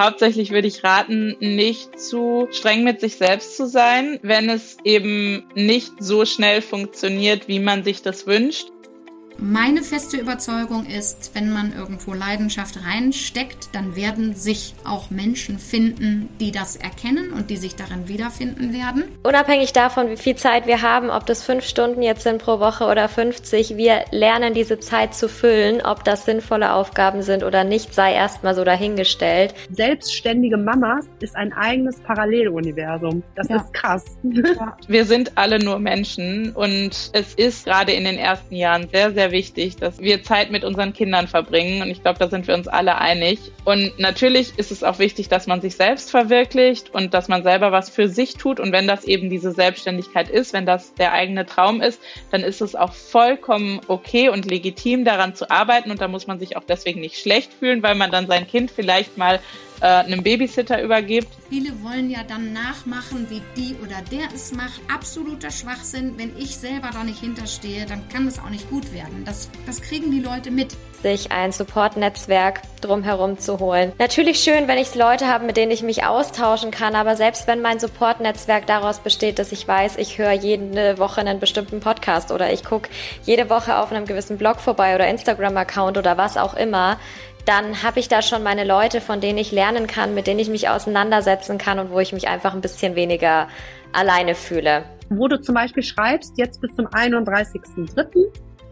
Hauptsächlich würde ich raten, nicht zu streng mit sich selbst zu sein, wenn es eben nicht so schnell funktioniert, wie man sich das wünscht. Meine feste Überzeugung ist, wenn man irgendwo Leidenschaft reinsteckt, dann werden sich auch Menschen finden, die das erkennen und die sich darin wiederfinden werden. Unabhängig davon, wie viel Zeit wir haben, ob das fünf Stunden jetzt sind pro Woche oder 50, wir lernen diese Zeit zu füllen. Ob das sinnvolle Aufgaben sind oder nicht, sei erstmal so dahingestellt. Selbstständige Mamas ist ein eigenes Paralleluniversum. Das ja. ist krass. Ja. Wir sind alle nur Menschen und es ist gerade in den ersten Jahren sehr, sehr sehr wichtig, dass wir Zeit mit unseren Kindern verbringen. Und ich glaube, da sind wir uns alle einig. Und natürlich ist es auch wichtig, dass man sich selbst verwirklicht und dass man selber was für sich tut. Und wenn das eben diese Selbstständigkeit ist, wenn das der eigene Traum ist, dann ist es auch vollkommen okay und legitim, daran zu arbeiten. Und da muss man sich auch deswegen nicht schlecht fühlen, weil man dann sein Kind vielleicht mal äh, einem Babysitter übergibt. Viele wollen ja dann nachmachen, wie die oder der es macht. Absoluter Schwachsinn. Wenn ich selber da nicht hinterstehe, dann kann es auch nicht gut werden. Das, das kriegen die Leute mit sich ein Support-Netzwerk drumherum zu holen. Natürlich schön, wenn ich Leute habe, mit denen ich mich austauschen kann, aber selbst wenn mein Support-Netzwerk daraus besteht, dass ich weiß, ich höre jede Woche einen bestimmten Podcast oder ich gucke jede Woche auf einem gewissen Blog vorbei oder Instagram-Account oder was auch immer, dann habe ich da schon meine Leute, von denen ich lernen kann, mit denen ich mich auseinandersetzen kann und wo ich mich einfach ein bisschen weniger alleine fühle. Wo du zum Beispiel schreibst, jetzt bis zum 31.03.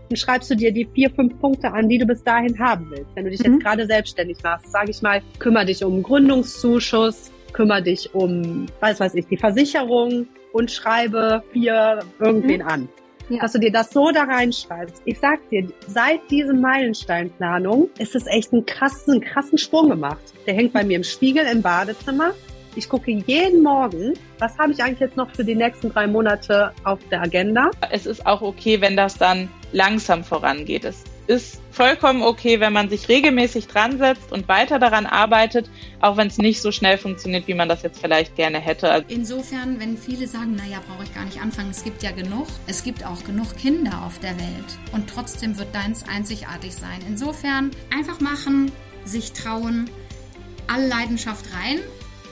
Dann schreibst du dir die vier, fünf Punkte an, die du bis dahin haben willst. Wenn du dich mhm. jetzt gerade selbstständig machst, sage ich mal, kümmere dich um Gründungszuschuss, kümmere dich um, weiß weiß ich, die Versicherung und schreibe vier irgendwen mhm. an ja. dass du dir das so da reinschreibst. Ich sag dir, seit diesem Meilensteinplanung ist es echt einen krassen, krassen Sprung gemacht. Der hängt bei mir im Spiegel im Badezimmer. Ich gucke jeden Morgen, was habe ich eigentlich jetzt noch für die nächsten drei Monate auf der Agenda. Es ist auch okay, wenn das dann langsam vorangeht. Es ist vollkommen okay, wenn man sich regelmäßig dran setzt und weiter daran arbeitet, auch wenn es nicht so schnell funktioniert, wie man das jetzt vielleicht gerne hätte. Insofern, wenn viele sagen, naja, brauche ich gar nicht anfangen, es gibt ja genug, es gibt auch genug Kinder auf der Welt und trotzdem wird deins einzigartig sein. Insofern einfach machen, sich trauen, alle Leidenschaft rein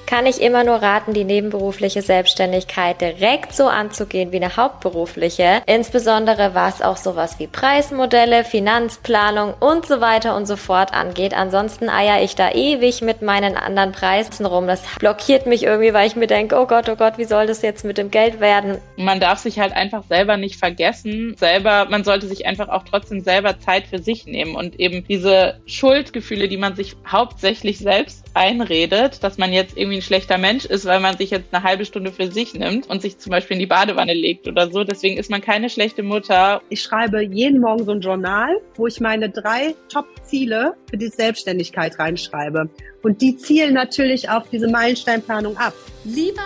kann ich immer nur raten, die nebenberufliche Selbstständigkeit direkt so anzugehen wie eine hauptberufliche. Insbesondere was auch sowas wie Preismodelle, Finanzplanung und so weiter und so fort angeht. Ansonsten eier ich da ewig mit meinen anderen Preisen rum. Das blockiert mich irgendwie, weil ich mir denke, oh Gott, oh Gott, wie soll das jetzt mit dem Geld werden? Man darf sich halt einfach selber nicht vergessen. Selber, man sollte sich einfach auch trotzdem selber Zeit für sich nehmen und eben diese Schuldgefühle, die man sich hauptsächlich selbst einredet, dass man jetzt irgendwie ein schlechter Mensch ist, weil man sich jetzt eine halbe Stunde für sich nimmt und sich zum Beispiel in die Badewanne legt oder so. Deswegen ist man keine schlechte Mutter. Ich schreibe jeden Morgen so ein Journal, wo ich meine drei Top-Ziele für die Selbstständigkeit reinschreibe. Und die zielen natürlich auf diese Meilensteinplanung ab. Lieber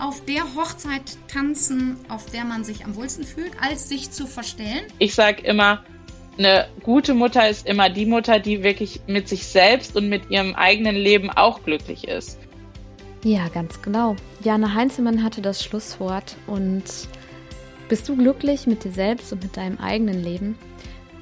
auf der Hochzeit tanzen, auf der man sich am wohlsten fühlt, als sich zu verstellen? Ich sage immer, eine gute Mutter ist immer die Mutter, die wirklich mit sich selbst und mit ihrem eigenen Leben auch glücklich ist. Ja, ganz genau. Jana Heinzelmann hatte das Schlusswort. Und bist du glücklich mit dir selbst und mit deinem eigenen Leben?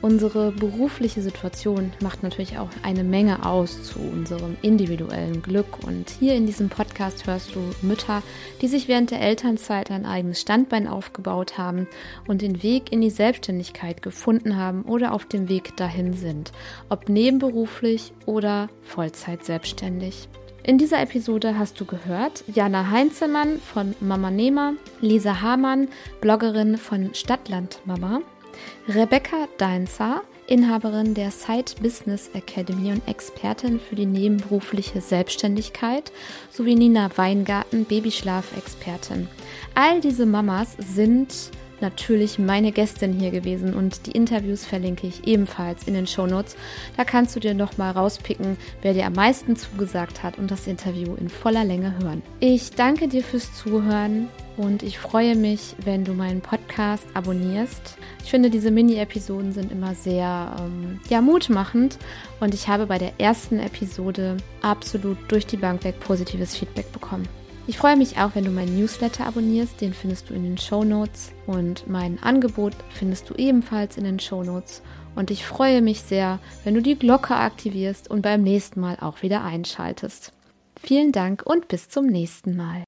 Unsere berufliche Situation macht natürlich auch eine Menge aus zu unserem individuellen Glück. Und hier in diesem Podcast hörst du Mütter, die sich während der Elternzeit ein eigenes Standbein aufgebaut haben und den Weg in die Selbstständigkeit gefunden haben oder auf dem Weg dahin sind, ob nebenberuflich oder Vollzeit selbstständig. In dieser Episode hast du gehört Jana Heinzelmann von Mama Nehmer, Lisa Hamann, Bloggerin von Stadtland Mama, Rebecca Deinzer, Inhaberin der Side Business Academy und Expertin für die nebenberufliche Selbstständigkeit, sowie Nina Weingarten, Babyschlaf-Expertin. All diese Mamas sind natürlich meine Gästin hier gewesen und die Interviews verlinke ich ebenfalls in den Shownotes. Da kannst du dir nochmal rauspicken, wer dir am meisten zugesagt hat und das Interview in voller Länge hören. Ich danke dir fürs Zuhören und ich freue mich, wenn du meinen Podcast abonnierst. Ich finde, diese Mini-Episoden sind immer sehr ähm, ja, mutmachend und ich habe bei der ersten Episode absolut durch die Bank weg positives Feedback bekommen. Ich freue mich auch, wenn du meinen Newsletter abonnierst. Den findest du in den Show Notes. Und mein Angebot findest du ebenfalls in den Show Notes. Und ich freue mich sehr, wenn du die Glocke aktivierst und beim nächsten Mal auch wieder einschaltest. Vielen Dank und bis zum nächsten Mal.